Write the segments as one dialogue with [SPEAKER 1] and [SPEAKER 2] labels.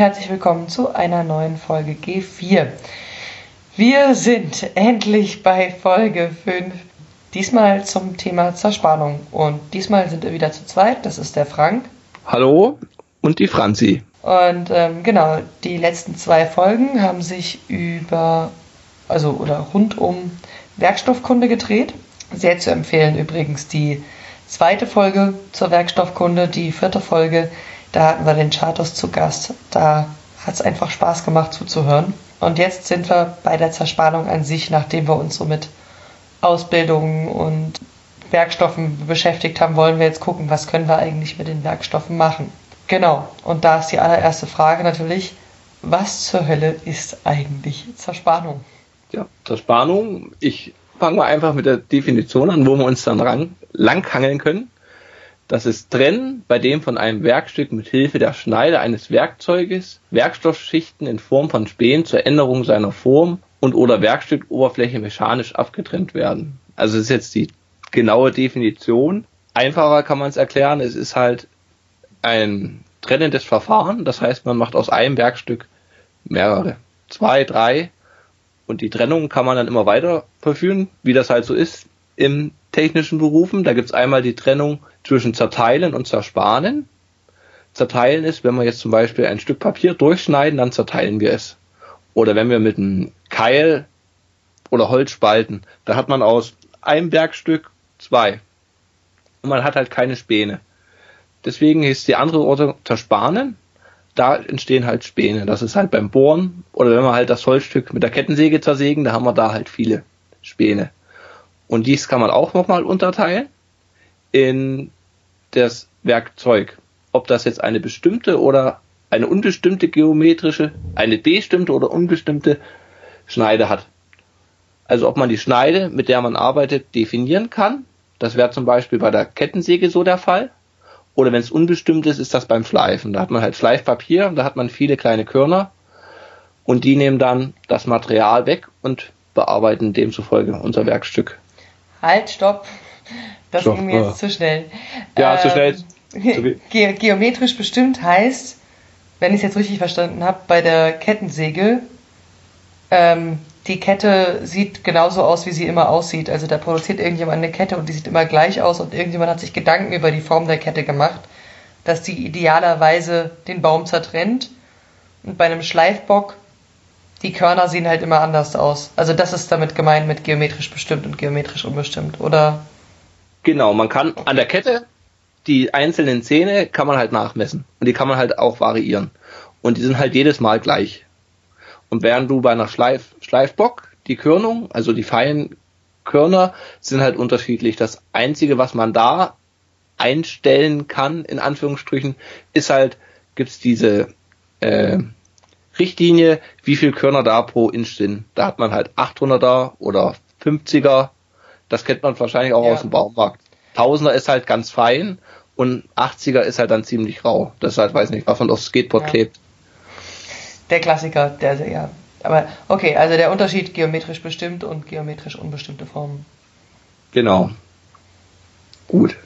[SPEAKER 1] herzlich willkommen zu einer neuen Folge G4. Wir sind endlich bei Folge 5, diesmal zum Thema Zerspannung. Und diesmal sind wir wieder zu zweit, das ist der Frank.
[SPEAKER 2] Hallo und die Franzi.
[SPEAKER 1] Und ähm, genau, die letzten zwei Folgen haben sich über, also oder rund um Werkstoffkunde gedreht. Sehr zu empfehlen übrigens die zweite Folge zur Werkstoffkunde, die vierte Folge da hatten wir den Chartos zu Gast. Da hat es einfach Spaß gemacht zuzuhören. Und jetzt sind wir bei der Zerspannung an sich, nachdem wir uns so mit Ausbildungen und Werkstoffen beschäftigt haben, wollen wir jetzt gucken, was können wir eigentlich mit den Werkstoffen machen. Genau. Und da ist die allererste Frage natürlich, was zur Hölle ist eigentlich Zerspannung?
[SPEAKER 2] Ja, Zerspannung, ich fange mal einfach mit der Definition an, wo wir uns dann lang, langhangeln können. Das ist Trennen, bei dem von einem Werkstück mit Hilfe der Schneide eines Werkzeuges Werkstoffschichten in Form von Spänen zur Änderung seiner Form und oder Werkstückoberfläche mechanisch abgetrennt werden. Also das ist jetzt die genaue Definition. Einfacher kann man es erklären. Es ist halt ein trennendes Verfahren. Das heißt, man macht aus einem Werkstück mehrere, zwei, drei. Und die Trennung kann man dann immer weiter verführen, wie das halt so ist im technischen Berufen. Da gibt es einmal die Trennung zwischen Zerteilen und Zersparen. Zerteilen ist, wenn wir jetzt zum Beispiel ein Stück Papier durchschneiden, dann zerteilen wir es. Oder wenn wir mit einem Keil oder Holz spalten, da hat man aus einem Werkstück zwei. Und man hat halt keine Späne. Deswegen ist die andere Orte Zersparen. Da entstehen halt Späne. Das ist halt beim Bohren oder wenn wir halt das Holzstück mit der Kettensäge zersägen, da haben wir da halt viele Späne. Und dies kann man auch nochmal unterteilen in das Werkzeug. Ob das jetzt eine bestimmte oder eine unbestimmte geometrische, eine bestimmte oder unbestimmte Schneide hat. Also ob man die Schneide, mit der man arbeitet, definieren kann. Das wäre zum Beispiel bei der Kettensäge so der Fall. Oder wenn es unbestimmt ist, ist das beim Schleifen. Da hat man halt Schleifpapier und da hat man viele kleine Körner und die nehmen dann das Material weg und bearbeiten demzufolge unser Werkstück.
[SPEAKER 1] Halt, stopp. Das Doch, ging mir jetzt zu schnell.
[SPEAKER 2] Ja, ähm, zu schnell.
[SPEAKER 1] Ge geometrisch bestimmt heißt, wenn ich es jetzt richtig verstanden habe, bei der Kettensäge, ähm, die Kette sieht genauso aus, wie sie immer aussieht. Also da produziert irgendjemand eine Kette und die sieht immer gleich aus und irgendjemand hat sich Gedanken über die Form der Kette gemacht, dass die idealerweise den Baum zertrennt. Und bei einem Schleifbock, die Körner sehen halt immer anders aus. Also das ist damit gemeint mit geometrisch bestimmt und geometrisch unbestimmt, oder?
[SPEAKER 2] Genau, man kann an der Kette die einzelnen Zähne kann man halt nachmessen und die kann man halt auch variieren und die sind halt jedes Mal gleich. Und während du bei einer Schleif, Schleifbock die Körnung, also die feinen Körner, sind halt unterschiedlich. Das einzige, was man da einstellen kann, in Anführungsstrichen, ist halt, gibt's diese äh, Richtlinie, wie viel Körner da pro Inch sind. Da hat man halt 800er oder 50er das kennt man wahrscheinlich auch ja. aus dem Baumarkt. Tausender ist halt ganz fein und 80er ist halt dann ziemlich rau. Das ist halt, weiß nicht, was man aufs Skateboard ja. klebt.
[SPEAKER 1] Der Klassiker, der, ja. Aber okay, also der Unterschied geometrisch bestimmt und geometrisch unbestimmte Formen.
[SPEAKER 2] Genau. Gut.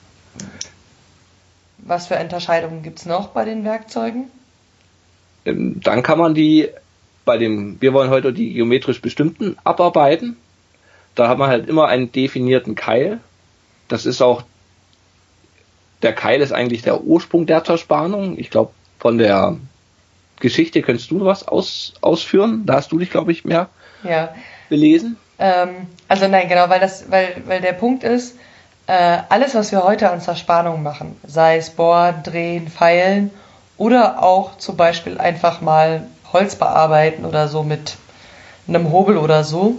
[SPEAKER 1] Was für Unterscheidungen gibt es noch bei den Werkzeugen?
[SPEAKER 2] Ähm, dann kann man die bei dem, wir wollen heute die geometrisch bestimmten abarbeiten. Da hat man halt immer einen definierten Keil. Das ist auch, der Keil ist eigentlich der Ursprung der Zerspannung. Ich glaube, von der Geschichte könntest du was aus, ausführen. Da hast du dich, glaube ich, mehr
[SPEAKER 1] ja.
[SPEAKER 2] belesen.
[SPEAKER 1] Ähm, also nein, genau, weil das, weil, weil der Punkt ist, äh, alles, was wir heute an Zerspannung machen, sei es bohren, drehen, feilen oder auch zum Beispiel einfach mal Holz bearbeiten oder so mit einem Hobel oder so,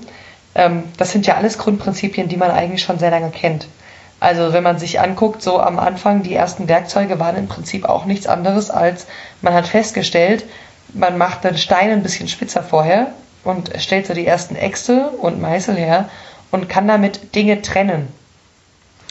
[SPEAKER 1] ähm, das sind ja alles Grundprinzipien, die man eigentlich schon sehr lange kennt. Also wenn man sich anguckt, so am Anfang, die ersten Werkzeuge waren im Prinzip auch nichts anderes als, man hat festgestellt, man macht den Stein ein bisschen spitzer vorher und stellt so die ersten Äxte und Meißel her und kann damit Dinge trennen.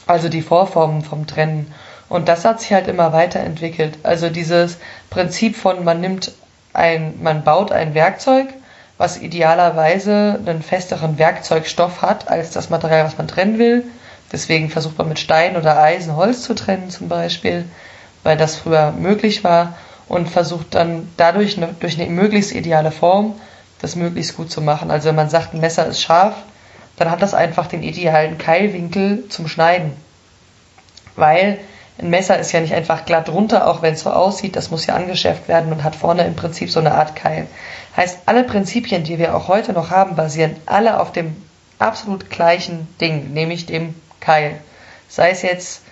[SPEAKER 1] Also die Vorformen vom Trennen. Und das hat sich halt immer weiterentwickelt. Also dieses Prinzip von man nimmt ein, man baut ein Werkzeug was idealerweise einen festeren Werkzeugstoff hat als das Material, was man trennen will. Deswegen versucht man mit Stein oder Eisen Holz zu trennen zum Beispiel, weil das früher möglich war. und versucht dann dadurch eine, durch eine möglichst ideale Form das möglichst gut zu machen. Also wenn man sagt, ein Messer ist scharf, dann hat das einfach den idealen Keilwinkel zum Schneiden. Weil ein Messer ist ja nicht einfach glatt runter, auch wenn es so aussieht, das muss ja angeschärft werden und hat vorne im Prinzip so eine Art Keil. Heißt, alle Prinzipien, die wir auch heute noch haben, basieren alle auf dem absolut gleichen Ding, nämlich dem Keil. Sei es jetzt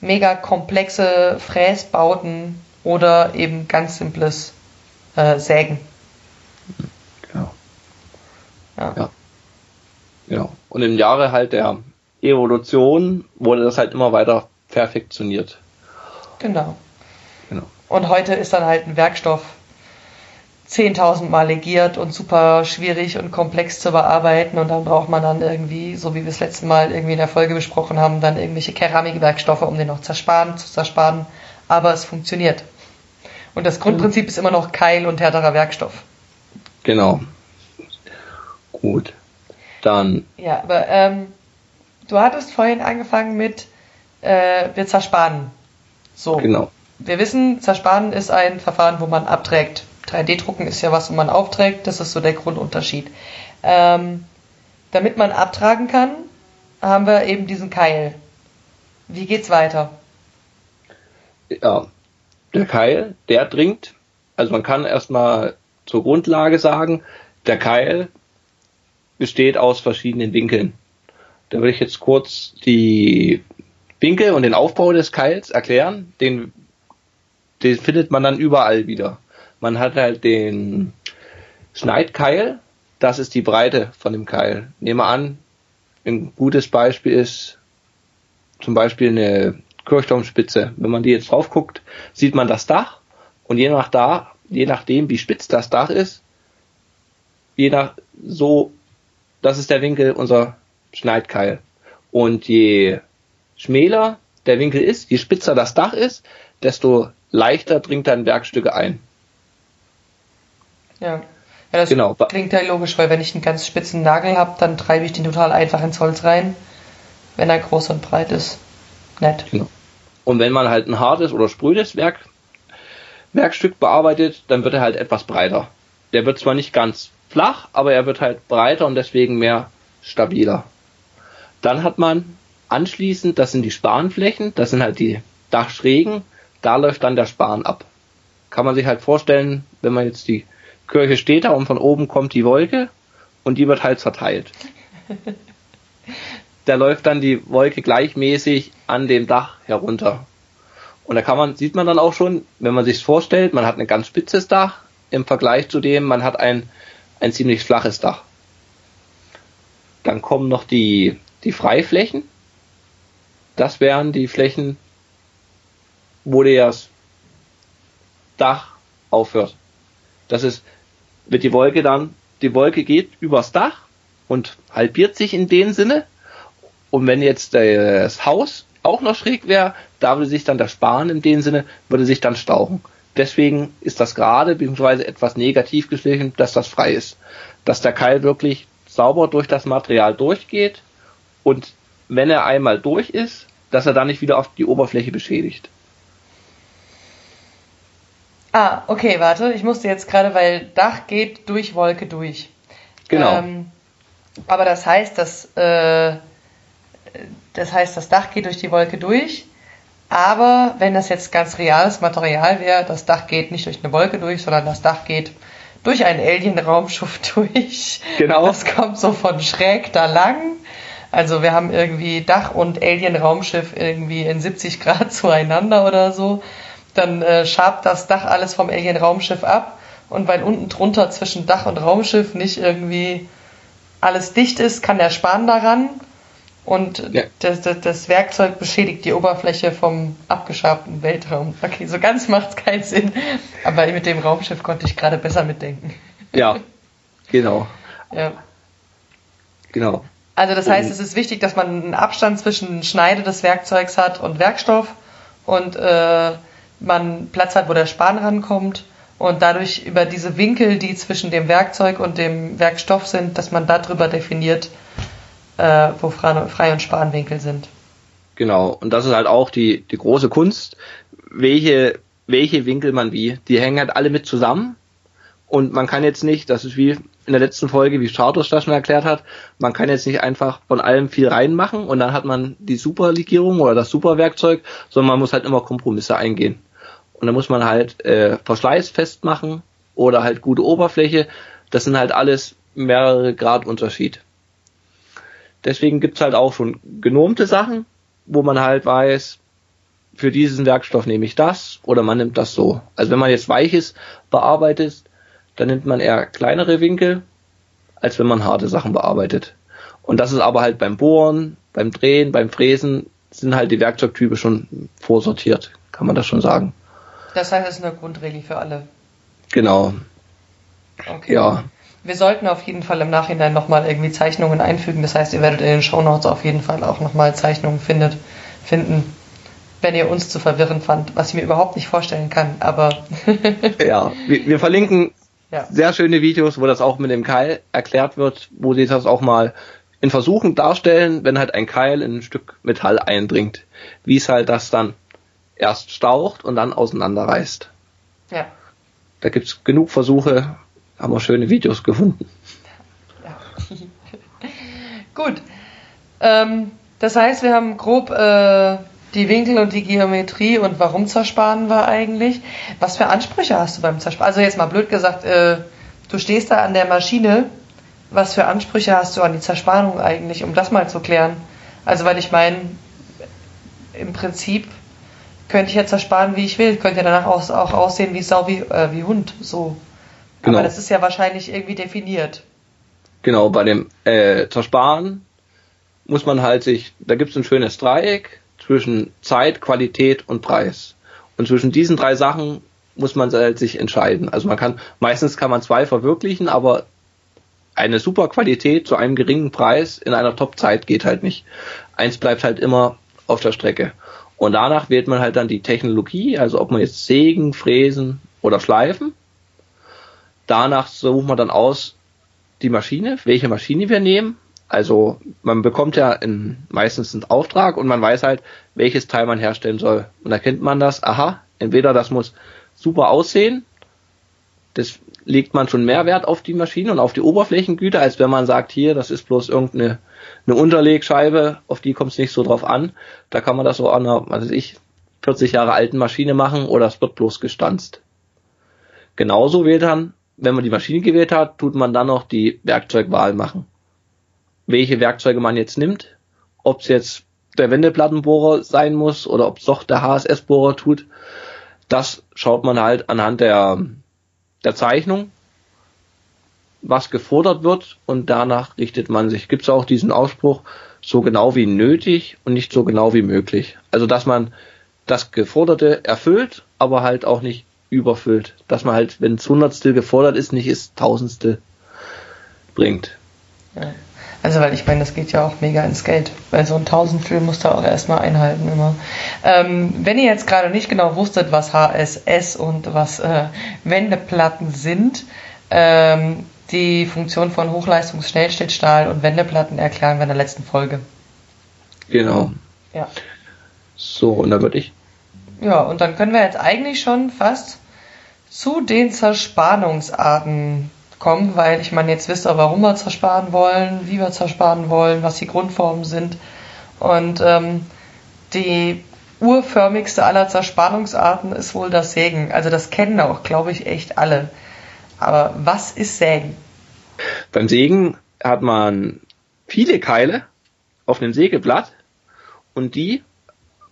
[SPEAKER 1] mega komplexe Fräsbauten oder eben ganz simples äh, Sägen.
[SPEAKER 2] Genau. Ja. ja. Genau. Und im Jahre halt der Evolution wurde das halt immer weiter perfektioniert.
[SPEAKER 1] Genau. genau. Und heute ist dann halt ein Werkstoff 10.000 Mal legiert und super schwierig und komplex zu bearbeiten und dann braucht man dann irgendwie, so wie wir es letzte Mal irgendwie in der Folge besprochen haben, dann irgendwelche Keramikwerkstoffe, um den noch zersparen, zu zersparen. Aber es funktioniert. Und das Grundprinzip ist immer noch Keil und härterer Werkstoff.
[SPEAKER 2] Genau. Gut. Dann.
[SPEAKER 1] Ja, aber ähm, du hattest vorhin angefangen mit, äh, wir zersparen. So.
[SPEAKER 2] Genau.
[SPEAKER 1] Wir wissen, zersparen ist ein Verfahren, wo man abträgt. 3D-Drucken ist ja was, wo man aufträgt. Das ist so der Grundunterschied. Ähm, damit man abtragen kann, haben wir eben diesen Keil. Wie geht's weiter?
[SPEAKER 2] Ja, der Keil, der dringt. Also man kann erstmal zur Grundlage sagen, der Keil besteht aus verschiedenen Winkeln. Da würde ich jetzt kurz die Winkel und den Aufbau des Keils erklären. Den, den findet man dann überall wieder. Man hat halt den Schneidkeil, das ist die Breite von dem Keil. Nehmen wir an, ein gutes Beispiel ist zum Beispiel eine Kirchturmspitze. Wenn man die jetzt drauf guckt, sieht man das Dach und je nach da, je nachdem wie spitz das Dach ist, je nach so, das ist der Winkel unser Schneidkeil. Und je schmäler der Winkel ist, je spitzer das Dach ist, desto leichter dringt dann Werkstücke ein.
[SPEAKER 1] Ja. Ja, das genau. klingt ja logisch, weil wenn ich einen ganz spitzen Nagel habe, dann treibe ich den total einfach ins Holz rein, wenn er groß und breit ist. Nett. Genau.
[SPEAKER 2] Und wenn man halt ein hartes oder sprödes Werk, Werkstück bearbeitet, dann wird er halt etwas breiter. Der wird zwar nicht ganz flach, aber er wird halt breiter und deswegen mehr stabiler. Dann hat man anschließend, das sind die Spanflächen, das sind halt die Dachschrägen, da läuft dann der Span ab. Kann man sich halt vorstellen, wenn man jetzt die Kirche steht da und von oben kommt die Wolke und die wird halt verteilt. da läuft dann die Wolke gleichmäßig an dem Dach herunter. Und da kann man, sieht man dann auch schon, wenn man sich vorstellt, man hat ein ganz spitzes Dach im Vergleich zu dem, man hat ein, ein ziemlich flaches Dach. Dann kommen noch die, die Freiflächen. Das wären die Flächen, wo das Dach aufhört. Das ist wird die Wolke dann, die Wolke geht übers Dach und halbiert sich in dem Sinne. Und wenn jetzt das Haus auch noch schräg wäre, da würde sich dann der Span in dem Sinne, würde sich dann stauchen. Deswegen ist das gerade, beziehungsweise etwas negativ geschlichen, dass das frei ist. Dass der Keil wirklich sauber durch das Material durchgeht und wenn er einmal durch ist, dass er dann nicht wieder auf die Oberfläche beschädigt.
[SPEAKER 1] Ah, okay, warte. Ich musste jetzt gerade, weil Dach geht durch Wolke durch.
[SPEAKER 2] Genau. Ähm,
[SPEAKER 1] aber das heißt, dass äh, das heißt, das Dach geht durch die Wolke durch. Aber wenn das jetzt ganz reales Material wäre, das Dach geht nicht durch eine Wolke durch, sondern das Dach geht durch einen Alien-Raumschiff durch.
[SPEAKER 2] Genau.
[SPEAKER 1] Das kommt so von schräg da lang. Also wir haben irgendwie Dach und Alien-Raumschiff irgendwie in 70 Grad zueinander oder so dann äh, schabt das Dach alles vom Alien-Raumschiff ab und weil unten drunter zwischen Dach und Raumschiff nicht irgendwie alles dicht ist, kann der Span daran und ja. das, das, das, Werkzeug beschädigt die Oberfläche vom abgeschabten Weltraum. Okay, so ganz macht es keinen Sinn, aber mit dem Raumschiff konnte ich gerade besser mitdenken.
[SPEAKER 2] Ja, genau.
[SPEAKER 1] Ja.
[SPEAKER 2] Genau.
[SPEAKER 1] Also das heißt, es ist wichtig, dass man einen Abstand zwischen Schneide des Werkzeugs hat und Werkstoff und äh, man Platz hat, wo der Span rankommt und dadurch über diese Winkel, die zwischen dem Werkzeug und dem Werkstoff sind, dass man darüber definiert, äh, wo Frei- und Spanwinkel sind.
[SPEAKER 2] Genau, und das ist halt auch die, die große Kunst, welche welche Winkel man wie. Die hängen halt alle mit zusammen und man kann jetzt nicht, das ist wie in der letzten Folge, wie Chartos das schon erklärt hat, man kann jetzt nicht einfach von allem viel reinmachen und dann hat man die Superlegierung oder das Superwerkzeug, sondern man muss halt immer Kompromisse eingehen. Und dann muss man halt äh, Verschleiß festmachen oder halt gute Oberfläche. Das sind halt alles mehrere Grad Unterschied. Deswegen gibt's halt auch schon genormte Sachen, wo man halt weiß, für diesen Werkstoff nehme ich das oder man nimmt das so. Also wenn man jetzt Weiches bearbeitet, dann nimmt man eher kleinere Winkel, als wenn man harte Sachen bearbeitet. Und das ist aber halt beim Bohren, beim Drehen, beim Fräsen sind halt die Werkzeugtypen schon vorsortiert, kann man das schon sagen.
[SPEAKER 1] Das heißt, es ist eine Grundregel für alle.
[SPEAKER 2] Genau.
[SPEAKER 1] Okay. Ja. Wir sollten auf jeden Fall im Nachhinein nochmal irgendwie Zeichnungen einfügen. Das heißt, ihr werdet in den Shownotes auf jeden Fall auch nochmal Zeichnungen findet, finden, wenn ihr uns zu verwirren fand, was ich mir überhaupt nicht vorstellen kann, aber.
[SPEAKER 2] ja, wir, wir verlinken ja. sehr schöne Videos, wo das auch mit dem Keil erklärt wird, wo sie das auch mal in Versuchen darstellen, wenn halt ein Keil in ein Stück Metall eindringt, wie es halt das dann erst staucht und dann auseinanderreißt.
[SPEAKER 1] Ja.
[SPEAKER 2] Da gibt's genug Versuche, haben wir schöne Videos gefunden.
[SPEAKER 1] Ja. Gut. Ähm, das heißt, wir haben grob äh, die Winkel und die Geometrie und warum zersparen wir eigentlich? Was für Ansprüche hast du beim Zersparen? Also jetzt mal blöd gesagt, äh, du stehst da an der Maschine, was für Ansprüche hast du an die Zersparung eigentlich, um das mal zu klären? Also weil ich meine, im Prinzip könnte ich ja zersparen, wie ich will, könnte ja danach auch, auch aussehen wie Sau, wie, äh, wie Hund, so. Genau. Aber das ist ja wahrscheinlich irgendwie definiert.
[SPEAKER 2] Genau, bei dem äh, Zersparen muss man halt sich, da gibt es ein schönes Dreieck, zwischen Zeit, Qualität und Preis. Und zwischen diesen drei Sachen muss man sich entscheiden. Also man kann, meistens kann man zwei verwirklichen, aber eine super Qualität zu einem geringen Preis in einer Top-Zeit geht halt nicht. Eins bleibt halt immer auf der Strecke. Und danach wählt man halt dann die Technologie, also ob man jetzt sägen, fräsen oder schleifen. Danach sucht man dann aus die Maschine, welche Maschine wir nehmen. Also man bekommt ja in, meistens einen Auftrag und man weiß halt, welches Teil man herstellen soll. Und da kennt man das, aha, entweder das muss super aussehen, das legt man schon mehr Wert auf die Maschine und auf die Oberflächengüte, als wenn man sagt, hier, das ist bloß irgendeine eine Unterlegscheibe, auf die kommt es nicht so drauf an. Da kann man das so an einer, was weiß ich, 40 Jahre alten Maschine machen oder es wird bloß gestanzt. Genauso wählt dann, wenn man die Maschine gewählt hat, tut man dann noch die Werkzeugwahl machen welche Werkzeuge man jetzt nimmt, ob es jetzt der Wendeplattenbohrer sein muss oder ob es doch der HSS-Bohrer tut, das schaut man halt anhand der, der Zeichnung, was gefordert wird und danach richtet man sich. Gibt es auch diesen Ausspruch, so genau wie nötig und nicht so genau wie möglich. Also dass man das Geforderte erfüllt, aber halt auch nicht überfüllt. Dass man halt, wenn es Hundertstel gefordert ist, nicht ist Tausendstel bringt.
[SPEAKER 1] Ja. Also, weil ich meine, das geht ja auch mega ins Geld. Weil so ein Tausendstel musst du auch erstmal einhalten immer. Ähm, wenn ihr jetzt gerade nicht genau wusstet, was HSS und was äh, Wendeplatten sind, ähm, die Funktion von Hochleistungsschnellsteckstahl und Wendeplatten erklären wir in der letzten Folge.
[SPEAKER 2] Genau.
[SPEAKER 1] Ja.
[SPEAKER 2] So, und dann würde ich.
[SPEAKER 1] Ja, und dann können wir jetzt eigentlich schon fast zu den Zerspannungsarten kommen, weil ich meine, jetzt wisst ihr, warum wir zersparen wollen, wie wir zersparen wollen, was die Grundformen sind. Und ähm, die urförmigste aller Zerspannungsarten ist wohl das Sägen. Also das kennen auch, glaube ich, echt alle. Aber was ist Sägen?
[SPEAKER 2] Beim Sägen hat man viele Keile auf einem Sägeblatt und die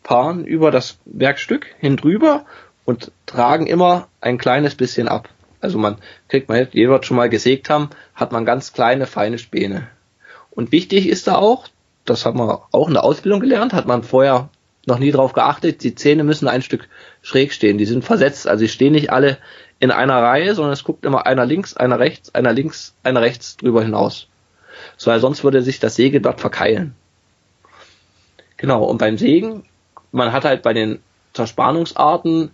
[SPEAKER 2] paaren über das Werkstück hindrüber und tragen immer ein kleines bisschen ab. Also man kriegt man, jeder wird schon mal gesägt haben, hat man ganz kleine, feine Späne. Und wichtig ist da auch, das hat man auch in der Ausbildung gelernt, hat man vorher noch nie drauf geachtet, die Zähne müssen ein Stück schräg stehen. Die sind versetzt, also sie stehen nicht alle in einer Reihe, sondern es guckt immer einer links, einer rechts, einer links, einer rechts drüber hinaus. So, weil sonst würde sich das Sägeblatt verkeilen. Genau, und beim Sägen, man hat halt bei den Zerspannungsarten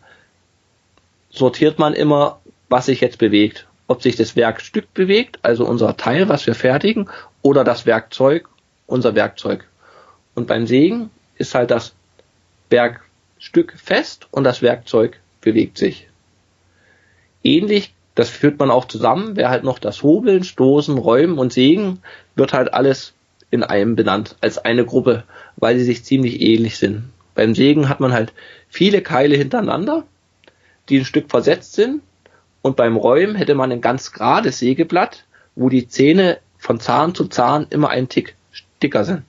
[SPEAKER 2] sortiert man immer was sich jetzt bewegt. Ob sich das Werkstück bewegt, also unser Teil, was wir fertigen, oder das Werkzeug, unser Werkzeug. Und beim Sägen ist halt das Werkstück fest und das Werkzeug bewegt sich. Ähnlich, das führt man auch zusammen, wäre halt noch das Hobeln, Stoßen, Räumen und Sägen, wird halt alles in einem benannt, als eine Gruppe, weil sie sich ziemlich ähnlich sind. Beim Sägen hat man halt viele Keile hintereinander, die ein Stück versetzt sind, und beim Räumen hätte man ein ganz gerades Sägeblatt, wo die Zähne von Zahn zu Zahn immer ein Tick dicker sind.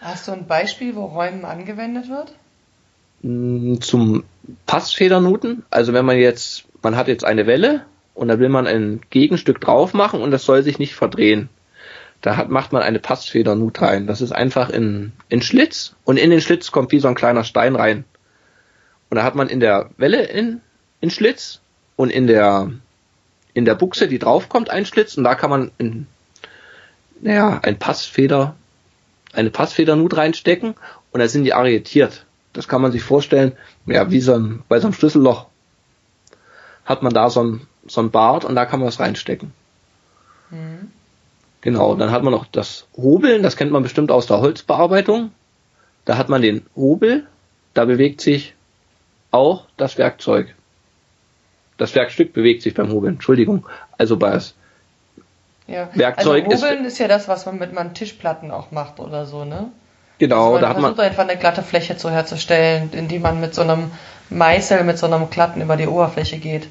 [SPEAKER 1] Hast du ein Beispiel, wo Räumen angewendet wird?
[SPEAKER 2] Mm, zum Passfedernuten, also wenn man jetzt, man hat jetzt eine Welle und da will man ein Gegenstück drauf machen und das soll sich nicht verdrehen. Da hat, macht man eine Passfedernut rein. Das ist einfach in, in Schlitz und in den Schlitz kommt wie so ein kleiner Stein rein. Und da hat man in der Welle in, in Schlitz und in der, in der Buchse, die draufkommt, ein Schlitz und da kann man in, naja, ein Passfeder, eine Passfedernut reinstecken und da sind die arretiert. Das kann man sich vorstellen, ja, wie so ein, bei so einem Schlüsselloch hat man da so ein, so ein Bart und da kann man es reinstecken. Mhm. Genau, dann hat man noch das Hobeln, das kennt man bestimmt aus der Holzbearbeitung. Da hat man den Hobel, da bewegt sich auch das Werkzeug. Das Werkstück bewegt sich beim Hobeln, Entschuldigung. Also bei das
[SPEAKER 1] ja. Werkzeug also Hobeln ist, ist ja das, was man mit man Tischplatten auch macht oder so, ne?
[SPEAKER 2] Genau,
[SPEAKER 1] also da hat man versucht einfach eine glatte Fläche zu herzustellen, indem man mit so einem Meißel, mit so einem Klatten über die Oberfläche geht.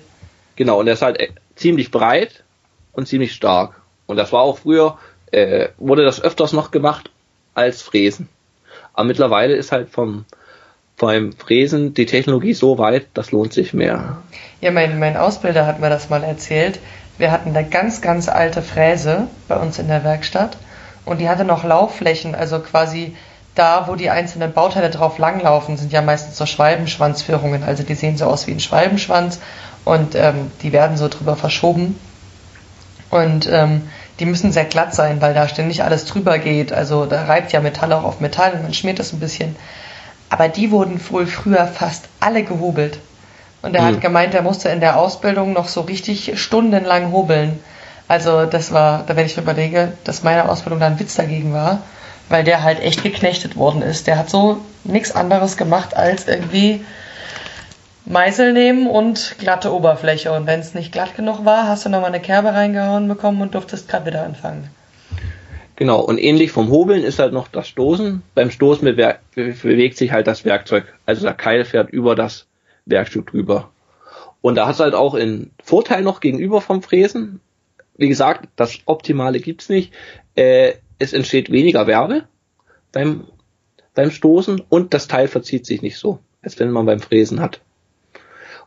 [SPEAKER 2] Genau, und der ist halt äh, ziemlich breit und ziemlich stark. Und das war auch früher, äh, wurde das öfters noch gemacht als Fräsen. Aber mittlerweile ist halt vom, beim Fräsen die Technologie so weit, das lohnt sich mehr.
[SPEAKER 1] Ja, mein, mein Ausbilder hat mir das mal erzählt. Wir hatten eine ganz, ganz alte Fräse bei uns in der Werkstatt und die hatte noch Laufflächen, also quasi da, wo die einzelnen Bauteile drauf langlaufen, sind ja meistens so Schwalbenschwanzführungen. Also die sehen so aus wie ein Schwalbenschwanz und ähm, die werden so drüber verschoben. Und ähm, die müssen sehr glatt sein, weil da ständig alles drüber geht. Also da reibt ja Metall auch auf Metall und man schmiert das ein bisschen. Aber die wurden wohl früher fast alle gehobelt. Und er mhm. hat gemeint, er musste in der Ausbildung noch so richtig stundenlang hobeln. Also das war, da wenn ich überlege, dass meine Ausbildung da ein Witz dagegen war weil der halt echt geknechtet worden ist. Der hat so nichts anderes gemacht als irgendwie Meißel nehmen und glatte Oberfläche. Und wenn es nicht glatt genug war, hast du nochmal eine Kerbe reingehauen bekommen und durftest gerade wieder anfangen.
[SPEAKER 2] Genau, und ähnlich vom Hobeln ist halt noch das Stoßen. Beim Stoßen bewegt sich halt das Werkzeug. Also der Keil fährt über das Werkstück drüber. Und da hat es halt auch einen Vorteil noch gegenüber vom Fräsen. Wie gesagt, das Optimale gibt's nicht. Äh, es entsteht weniger Werbe beim, beim Stoßen und das Teil verzieht sich nicht so, als wenn man beim Fräsen hat.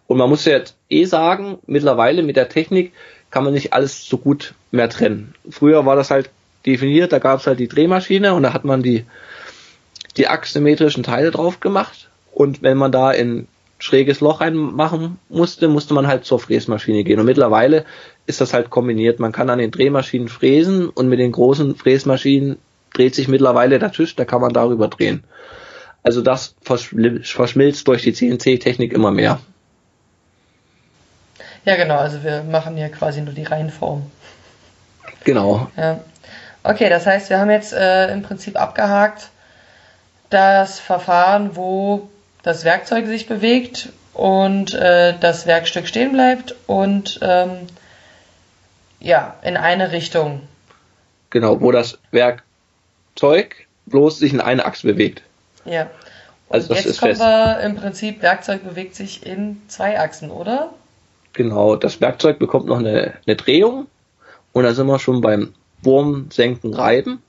[SPEAKER 2] Und man muss jetzt eh sagen, mittlerweile mit der Technik kann man nicht alles so gut mehr trennen. Früher war das halt definiert, da gab es halt die Drehmaschine und da hat man die, die achssymmetrischen Teile drauf gemacht. Und wenn man da in schräges Loch reinmachen musste, musste man halt zur Fräsmaschine gehen. Und mittlerweile ist das halt kombiniert. Man kann an den Drehmaschinen fräsen und mit den großen Fräsmaschinen dreht sich mittlerweile der Tisch, da kann man darüber drehen. Also das verschmilzt durch die CNC-Technik immer mehr.
[SPEAKER 1] Ja, genau, also wir machen hier quasi nur die Reihenform.
[SPEAKER 2] Genau.
[SPEAKER 1] Ja. Okay, das heißt, wir haben jetzt äh, im Prinzip abgehakt das Verfahren, wo das Werkzeug sich bewegt und äh, das Werkstück stehen bleibt und ähm, ja, in eine Richtung.
[SPEAKER 2] Genau, wo das Werkzeug bloß sich in eine Achse bewegt.
[SPEAKER 1] Ja. Und also das jetzt ist kommen fest. wir im Prinzip, Werkzeug bewegt sich in zwei Achsen, oder?
[SPEAKER 2] Genau, das Werkzeug bekommt noch eine, eine Drehung und da sind wir schon beim Wurm, Senken, Reiben.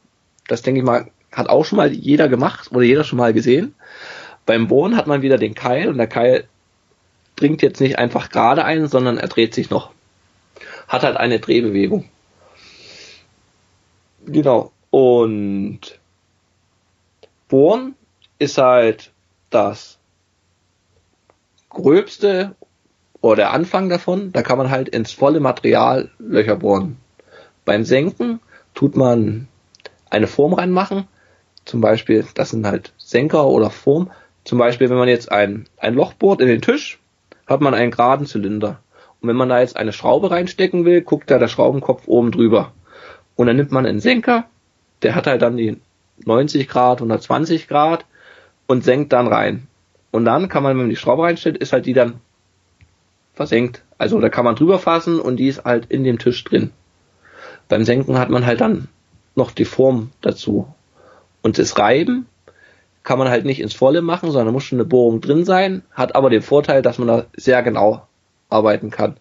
[SPEAKER 2] Das denke ich mal, hat auch schon mal jeder gemacht oder jeder schon mal gesehen. Beim Bohren hat man wieder den Keil und der Keil dringt jetzt nicht einfach gerade ein, sondern er dreht sich noch. Hat halt eine Drehbewegung. Genau. Und Bohren ist halt das gröbste oder der Anfang davon. Da kann man halt ins volle Material Löcher bohren. Beim Senken tut man eine Form reinmachen. Zum Beispiel, das sind halt Senker oder Form. Zum Beispiel, wenn man jetzt ein, ein Loch bohrt in den Tisch, hat man einen geraden Zylinder. Und wenn man da jetzt eine Schraube reinstecken will, guckt da der Schraubenkopf oben drüber. Und dann nimmt man einen Senker, der hat halt dann die 90 Grad, 120 Grad und senkt dann rein. Und dann kann man, wenn man die Schraube reinstellt, ist halt die dann versenkt. Also da kann man drüber fassen und die ist halt in dem Tisch drin. Beim Senken hat man halt dann noch die Form dazu. Und das Reiben kann man halt nicht ins Volle machen, sondern muss schon eine Bohrung drin sein, hat aber den Vorteil, dass man da sehr genau arbeiten kann.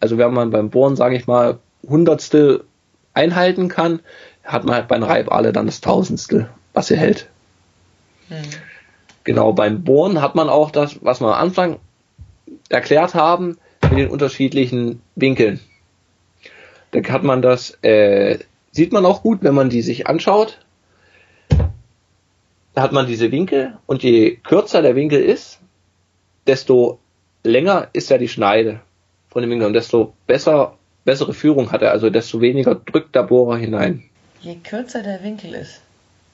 [SPEAKER 2] Also wenn man beim Bohren, sage ich mal, Hundertstel einhalten kann, hat man halt beim Reibahle dann das Tausendstel, was er hält. Hm. Genau, beim Bohren hat man auch das, was wir am Anfang erklärt haben, mit den unterschiedlichen Winkeln. Da hat man das, äh, sieht man auch gut, wenn man die sich anschaut. Da hat man diese Winkel und je kürzer der Winkel ist, desto länger ist ja die Schneide von dem Winkel und desto besser, bessere Führung hat er, also desto weniger drückt der Bohrer hinein.
[SPEAKER 1] Je kürzer der Winkel ist.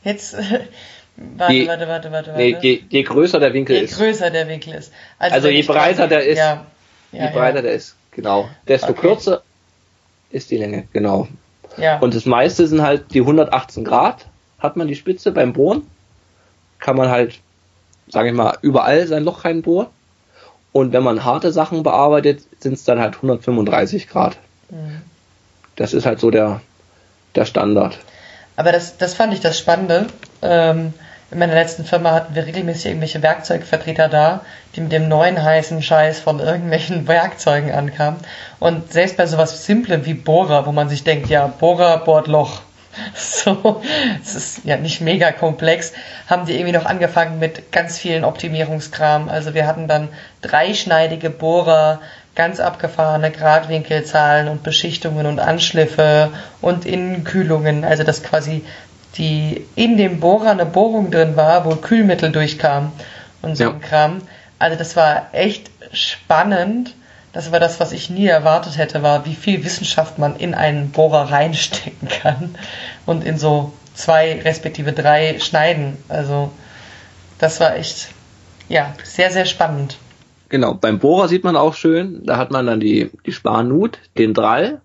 [SPEAKER 1] Jetzt, Warte,
[SPEAKER 2] je,
[SPEAKER 1] warte, warte, warte.
[SPEAKER 2] Nee, je, je, größer der Winkel
[SPEAKER 1] je
[SPEAKER 2] ist.
[SPEAKER 1] Je größer der Winkel ist.
[SPEAKER 2] Also, also je breiter der ist,
[SPEAKER 1] ja, ja,
[SPEAKER 2] je breiter der ist, genau. Desto
[SPEAKER 1] Okay.
[SPEAKER 2] kürzer ist die Länge, genau.
[SPEAKER 1] Ja.
[SPEAKER 2] Und das meiste sind halt die 118 Grad, hat man die Spitze beim Bohren. Kann man halt, sage ich mal, überall sein Loch reinbohren. Und wenn man harte Sachen bearbeitet, sind es dann halt 135 Grad.
[SPEAKER 1] Mhm.
[SPEAKER 2] Das ist halt so der, der Standard.
[SPEAKER 1] Aber das, das fand ich das Spannende. Ähm, in meiner letzten Firma hatten wir regelmäßig irgendwelche Werkzeugvertreter da, die mit dem neuen heißen Scheiß von irgendwelchen Werkzeugen ankamen. Und selbst bei sowas Simplem wie Bohrer, wo man sich denkt, ja, Bohrer bohrt Loch. So, es ist ja nicht mega komplex, haben die irgendwie noch angefangen mit ganz vielen Optimierungskram. Also wir hatten dann dreischneidige Bohrer, ganz abgefahrene Gradwinkelzahlen und Beschichtungen und Anschliffe und Innenkühlungen, also dass quasi die in dem Bohrer eine Bohrung drin war, wo Kühlmittel durchkam und so
[SPEAKER 2] Ja.
[SPEAKER 1] ein Kram. Also das war echt spannend. Das war das, was ich nie erwartet hätte, war, wie viel Wissenschaft man in einen Bohrer reinstecken kann und in so zwei respektive drei Schneiden. Also das war echt, ja, sehr, sehr spannend.
[SPEAKER 2] Genau, beim Bohrer sieht man auch schön, da hat man dann die, die Sparnut, den Drall.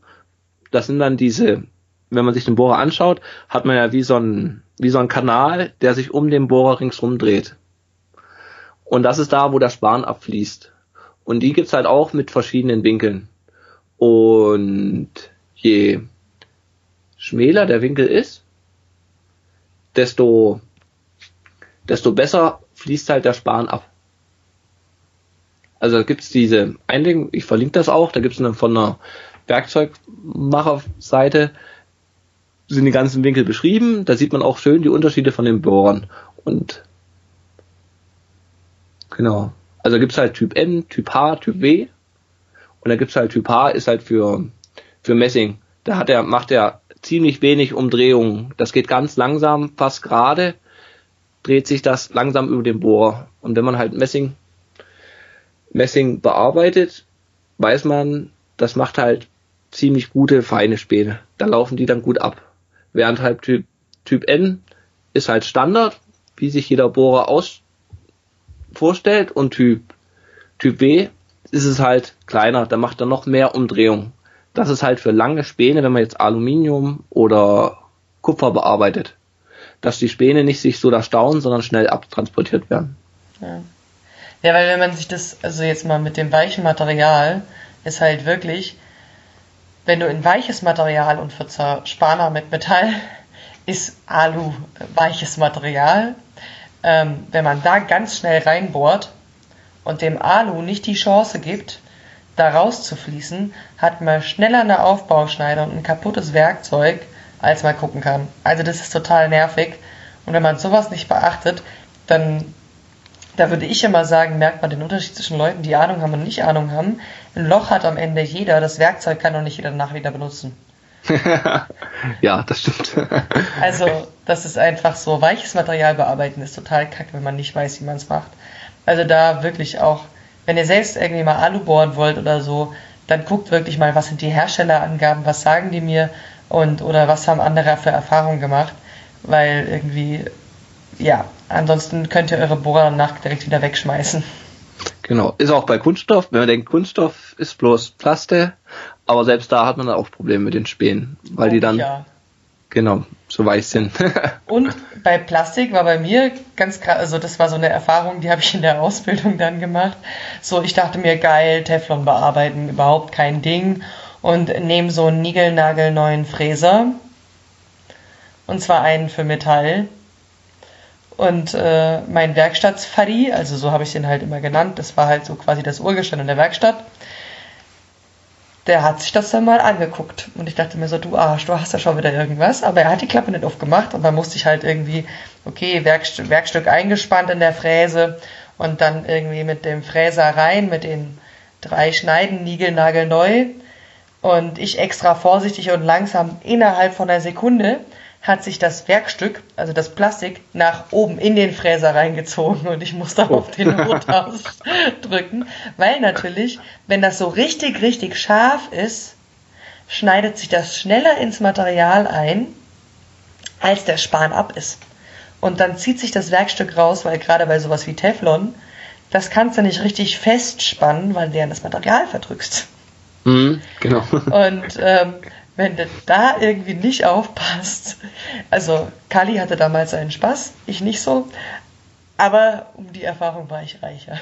[SPEAKER 2] Das sind dann diese, wenn man sich den Bohrer anschaut, hat man ja wie so ein, wie so ein Kanal, der sich um den Bohrer ringsrum dreht. Und das ist da, wo der Span abfließt. Und die gibt's halt auch mit verschiedenen Winkeln. Und je schmäler der Winkel ist, desto, desto besser fließt halt der Span ab. Also da gibt's diese Einlegung, ich verlinke das auch, da gibt's eine von einer Werkzeugmacherseite sind die ganzen Winkel beschrieben, da sieht man auch schön die Unterschiede von den Bohrern. Und genau. Also gibt's halt Typ N, Typ H, Typ W. Und da gibt's halt Typ H, ist halt für, für Messing. Da hat er, macht er ziemlich wenig Umdrehungen. Das geht ganz langsam, fast gerade, dreht sich das langsam über den Bohrer. Und wenn man halt Messing Messing bearbeitet, weiß man, das macht halt ziemlich gute, feine Späne. Da laufen die dann gut ab. Während halt Typ, typ N ist halt Standard, wie sich jeder Bohrer aus vorstellt und Typ, Typ W ist es halt kleiner, da macht er noch mehr Umdrehungen. Das ist halt für lange Späne, wenn man jetzt Aluminium oder Kupfer bearbeitet, dass die Späne nicht sich so da stauen, sondern schnell abtransportiert werden.
[SPEAKER 1] Ja. ja, weil wenn man sich das, also jetzt mal mit dem weichen Material, ist halt wirklich, wenn du in weiches Material und für Zerspaner mit Metall ist Alu weiches Material. Ähm, wenn man da ganz schnell reinbohrt und dem Alu nicht die Chance gibt, da rauszufließen, hat man schneller eine Aufbauschneide und ein kaputtes Werkzeug, als man gucken kann. Also das ist total nervig. Und wenn man sowas nicht beachtet, dann, da würde ich immer sagen, merkt man den Unterschied zwischen Leuten, die Ahnung haben und nicht Ahnung haben. Ein Loch hat am Ende jeder, das Werkzeug kann doch nicht jeder danach wieder benutzen.
[SPEAKER 2] ja, das stimmt.
[SPEAKER 1] Also, das ist einfach so. Weiches Material bearbeiten ist total kacke, wenn man nicht weiß, wie man es macht. Also da wirklich auch, wenn ihr selbst irgendwie mal Alu bohren wollt oder so, dann guckt wirklich mal, was sind die Herstellerangaben, was sagen die mir und oder was haben andere für Erfahrungen gemacht, weil irgendwie, ja, ansonsten könnt ihr eure Bohrer danach direkt wieder wegschmeißen.
[SPEAKER 2] Genau, ist auch bei Kunststoff, wenn man denkt, Kunststoff ist bloß Plaste, aber selbst da hat man dann auch Probleme mit den Spänen, weil die dann
[SPEAKER 1] Ja,
[SPEAKER 2] Genau, so weiß sind.
[SPEAKER 1] Und bei Plastik war bei mir ganz krass, also das war so eine Erfahrung, die habe ich in der Ausbildung dann gemacht. So, ich dachte mir, geil, Teflon bearbeiten, überhaupt kein Ding. Und nehme so einen niegelnagelneuen Fräser. Und zwar einen für Metall. Und äh, mein Werkstattsfaddy, also so habe ich den halt immer genannt, das war halt so quasi das Urgestein in der Werkstatt der hat sich das dann mal angeguckt. Und ich dachte mir so, du Arsch, du hast ja schon wieder irgendwas. Aber er hat die Klappe nicht aufgemacht und dann musste ich halt irgendwie, okay, Werkst Werkstück eingespannt in der Fräse und dann irgendwie mit dem Fräser rein, mit den drei Schneiden, Nigel, neu. Und ich extra vorsichtig und langsam innerhalb von einer Sekunde hat sich das Werkstück, also das Plastik, nach oben in den Fräser reingezogen und ich musste oh. auf den Rotaus drücken, weil natürlich, wenn das so richtig, richtig scharf ist, schneidet sich das schneller ins Material ein, als der Span ab ist. Und dann zieht sich das Werkstück raus, weil gerade bei sowas wie Teflon, das kannst du nicht richtig festspannen, weil du ja das Material verdrückst.
[SPEAKER 2] Mhm, genau.
[SPEAKER 1] Und ähm, wenn du da irgendwie nicht aufpasst. Also Kali hatte damals einen Spaß, ich nicht so. Aber um die Erfahrung war ich reicher.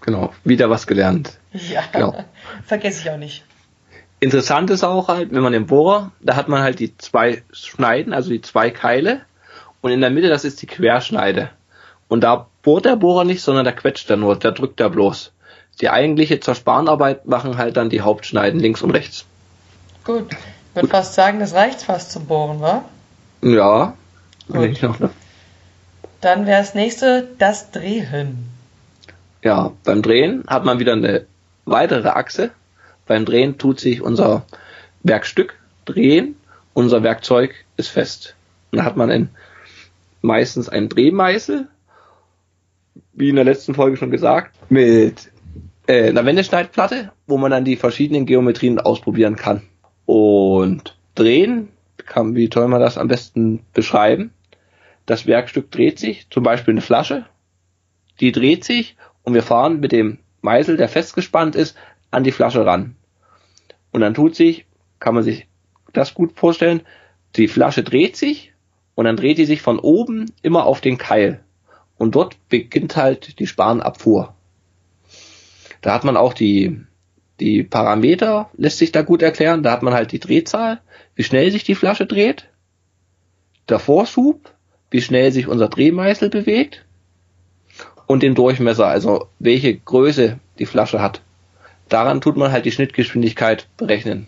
[SPEAKER 2] Genau, wieder was gelernt.
[SPEAKER 1] Ja, genau. vergesse ich auch nicht.
[SPEAKER 2] Interessant ist auch halt, wenn man den Bohrer, da hat man halt die zwei Schneiden, also die zwei Keile. Und in der Mitte, das ist die Querschneide. Und da bohrt der Bohrer nicht, sondern da quetscht er nur, der drückt er bloß. Die eigentliche Zersparenarbeit machen halt dann die Hauptschneiden links und rechts.
[SPEAKER 1] Gut. Ich würde fast sagen, das reicht fast zum Bohren, wa?
[SPEAKER 2] Ja. Ich noch, ne?
[SPEAKER 1] Dann wäre das nächste das Drehen.
[SPEAKER 2] Ja, beim Drehen hat man wieder eine weitere Achse. Beim Drehen tut sich unser Werkstück drehen, unser Werkzeug ist fest. Und dann hat man ein, meistens einen Drehmeißel, wie in der letzten Folge schon gesagt, mit äh, einer Wendeschneidplatte, wo man dann die verschiedenen Geometrien ausprobieren kann und drehen, kann, wie soll man das am besten beschreiben? Das Werkstück dreht sich, zum Beispiel eine Flasche, die dreht sich und wir fahren mit dem Meißel, der festgespannt ist, an die Flasche ran. Und dann tut sich, kann man sich das gut vorstellen, die Flasche dreht sich und dann dreht die sich von oben immer auf den Keil. Und dort beginnt halt die Spanabfuhr. Da hat man auch die die Parameter lässt sich da gut erklären. Da hat man halt die Drehzahl, wie schnell sich die Flasche dreht, der Vorschub, wie schnell sich unser Drehmeißel bewegt und den Durchmesser, also welche Größe die Flasche hat. Daran tut man halt die Schnittgeschwindigkeit berechnen.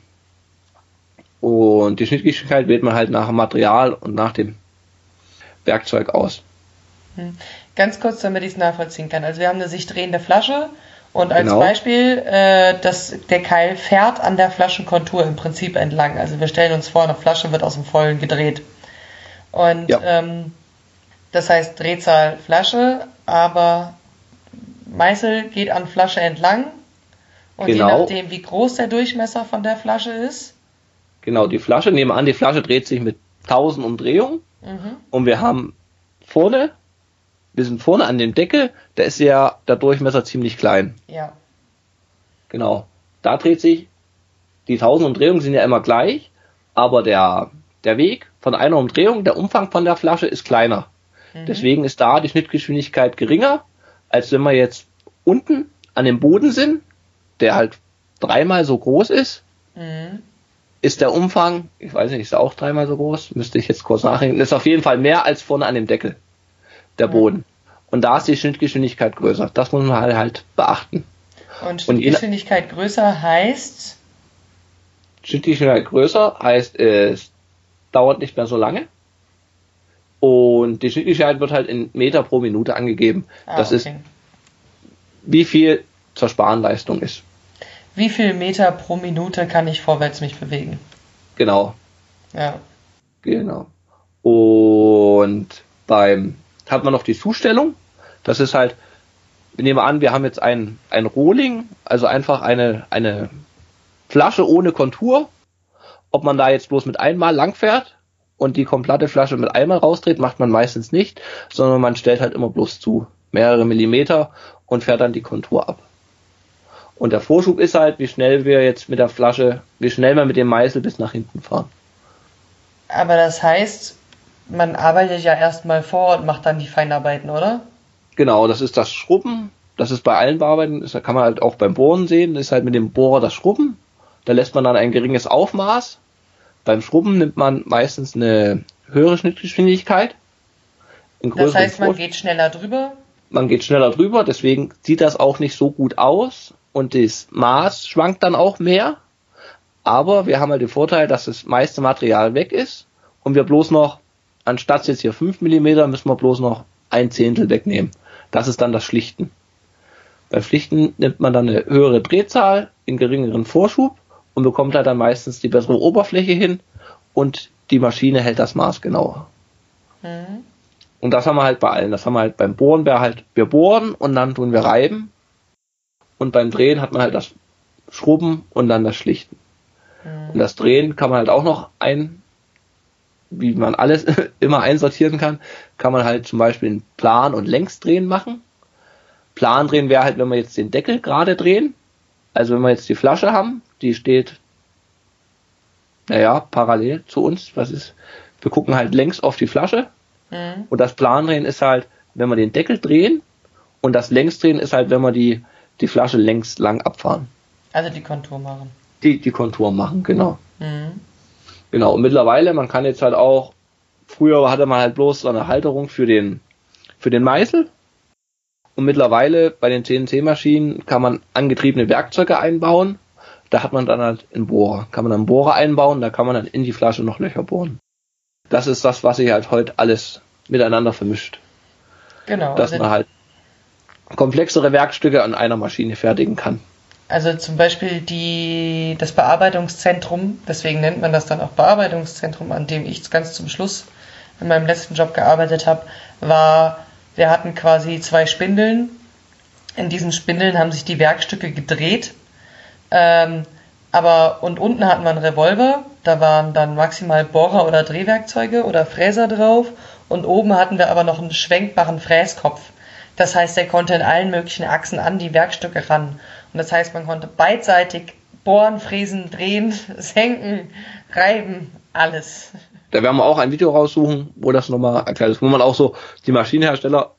[SPEAKER 2] Und die Schnittgeschwindigkeit wählt man halt nach dem Material und nach dem Werkzeug aus.
[SPEAKER 1] Hm. Ganz kurz, damit ich es nachvollziehen kann. Also wir haben eine sich drehende Flasche und als genau. Beispiel, äh, dass der Keil fährt an der Flaschenkontur im Prinzip entlang. Also wir stellen uns vor, eine Flasche wird aus dem Vollen gedreht. Und ja. ähm, das heißt Drehzahl Flasche, aber Meißel geht an Flasche entlang. Und genau. je nachdem, wie groß der Durchmesser von der Flasche ist.
[SPEAKER 2] Genau, die Flasche, nehmen wir an, die Flasche dreht sich mit 1000 Umdrehungen. Mhm. Und wir haben vorne wir sind vorne an dem Deckel, da ist ja der Durchmesser ziemlich klein.
[SPEAKER 1] Ja.
[SPEAKER 2] Genau. Da dreht sich, die 1000 Umdrehungen sind ja immer gleich, aber der, der Weg von einer Umdrehung, der Umfang von der Flasche ist kleiner. Mhm. Deswegen ist da die Schnittgeschwindigkeit geringer, als wenn wir jetzt unten an dem Boden sind, der halt dreimal so groß ist. Mhm. Ist der Umfang, ich weiß nicht, ist er auch dreimal so groß? Müsste ich jetzt kurz nachdenken. Ist auf jeden Fall mehr als vorne an dem Deckel der Boden. Und da ist die Schnittgeschwindigkeit größer. Das muss man halt, halt beachten.
[SPEAKER 1] Und Schnittgeschwindigkeit Und größer heißt?
[SPEAKER 2] Schnittgeschwindigkeit größer heißt, es dauert nicht mehr so lange. Und die Schnittgeschwindigkeit wird halt in Meter pro Minute angegeben. Ah, das okay. ist, wie viel zur Sparenleistung ist.
[SPEAKER 1] Wie viel Meter pro Minute kann ich vorwärts mich bewegen?
[SPEAKER 2] Genau.
[SPEAKER 1] Ja.
[SPEAKER 2] Genau. Und beim hat man noch die Zustellung. Das ist halt, wir nehmen an, wir haben jetzt ein, ein Rohling, also einfach eine, eine Flasche ohne Kontur. Ob man da jetzt bloß mit einmal lang fährt und die komplette Flasche mit einmal rausdreht, macht man meistens nicht, sondern man stellt halt immer bloß zu, mehrere Millimeter und fährt dann die Kontur ab. Und der Vorschub ist halt, wie schnell wir jetzt mit der Flasche, wie schnell wir mit dem Meißel bis nach hinten fahren.
[SPEAKER 1] Aber das heißt, man arbeitet ja erstmal vor und macht dann die Feinarbeiten, oder?
[SPEAKER 2] Genau, das ist das Schrubben. Das ist bei allen Bearbeiten, das kann man halt auch beim Bohren sehen, das ist halt mit dem Bohrer das Schrubben. Da lässt man dann ein geringes Aufmaß. Beim Schrubben nimmt man meistens eine höhere Schnittgeschwindigkeit.
[SPEAKER 1] Das heißt, man geht schneller drüber?
[SPEAKER 2] Man geht schneller drüber, deswegen sieht das auch nicht so gut aus und das Maß schwankt dann auch mehr. Aber wir haben halt den Vorteil, dass das meiste Material weg ist und wir bloß noch, anstatt jetzt hier 5 mm, müssen wir bloß noch ein Zehntel wegnehmen. Das ist dann das Schlichten. Bei Schlichten nimmt man dann eine höhere Drehzahl, in geringeren Vorschub und bekommt halt dann meistens die bessere Oberfläche hin und die Maschine hält das Maß genauer. Mhm. Und das haben wir halt bei allen. Das haben wir halt beim Bohren, wir halt, wir bohren und dann tun wir reiben. Und beim Drehen hat man halt das Schrubben und dann das Schlichten. Mhm. Und das Drehen kann man halt auch noch ein, wie man alles immer einsortieren kann, kann man halt zum Beispiel in Plan- und Längsdrehen machen. Plan drehen wäre halt, wenn wir jetzt den Deckel gerade drehen. Also wenn wir jetzt die Flasche haben, die steht, naja, parallel zu uns. Was ist? Wir gucken halt längs auf die Flasche. Mhm. Und das Plandrehen ist halt, wenn wir den Deckel drehen. Und das Längsdrehen ist halt, wenn wir die, die Flasche längs lang abfahren.
[SPEAKER 1] Also die Kontur machen.
[SPEAKER 2] Die, die Kontur machen, genau. Mhm. Genau. Und mittlerweile, man kann jetzt halt auch, früher hatte man halt bloß so eine Halterung für den, für den Meißel. Und mittlerweile bei den CNC-Maschinen kann man angetriebene Werkzeuge einbauen. Da hat man dann halt einen Bohrer. Kann man einen Bohrer einbauen, da kann man dann in die Flasche noch Löcher bohren. Das ist das, was sich halt heute alles miteinander vermischt.
[SPEAKER 1] Genau.
[SPEAKER 2] Dass also man halt komplexere Werkstücke an einer Maschine fertigen kann.
[SPEAKER 1] Also zum Beispiel die, das Bearbeitungszentrum, deswegen nennt man das dann auch Bearbeitungszentrum, an dem ich ganz zum Schluss in meinem letzten Job gearbeitet habe, war, wir hatten quasi zwei Spindeln. In diesen Spindeln haben sich die Werkstücke gedreht. Ähm, aber und unten hatten wir einen Revolver, da waren dann maximal Bohrer oder Drehwerkzeuge oder Fräser drauf und oben hatten wir aber noch einen schwenkbaren Fräskopf. Das heißt, er konnte in allen möglichen Achsen an die Werkstücke ran. Und das heißt, man konnte beidseitig bohren, fräsen, drehen, senken, reiben, alles.
[SPEAKER 2] Da werden wir auch ein Video raussuchen, wo das nochmal erklärt ist, wo man auch so, die Maschinenhersteller